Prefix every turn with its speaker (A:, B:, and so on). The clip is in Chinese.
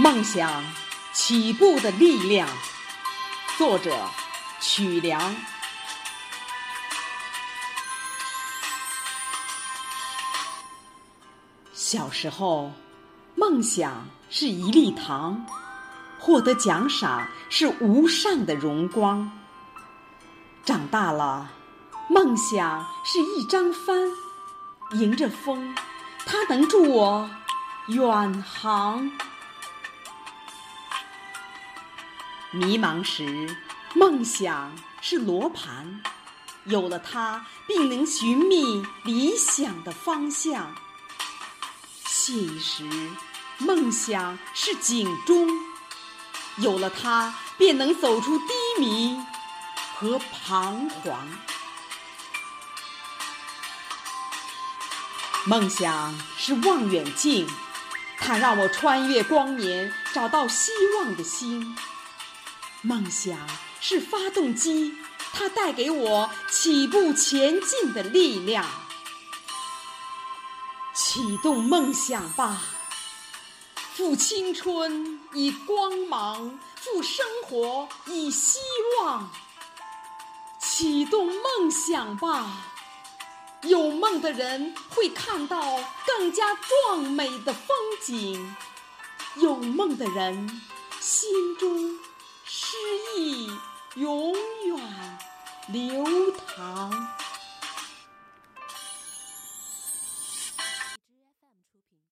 A: 梦想起步的力量，作者曲梁。小时候，梦想是一粒糖，获得奖赏是无上的荣光。长大了，梦想是一张帆，迎着风，它能助我远航。迷茫时，梦想是罗盘，有了它，并能寻觅理想的方向。信时，梦想是警钟，有了它，便能走出低迷和彷徨。梦想是望远镜，它让我穿越光年，找到希望的星。梦想是发动机，它带给我起步前进的力量。启动梦想吧，赴青春以光芒，赴生活以希望。启动梦想吧，有梦的人会看到更加壮美的风景，有梦的人心中。永远流淌。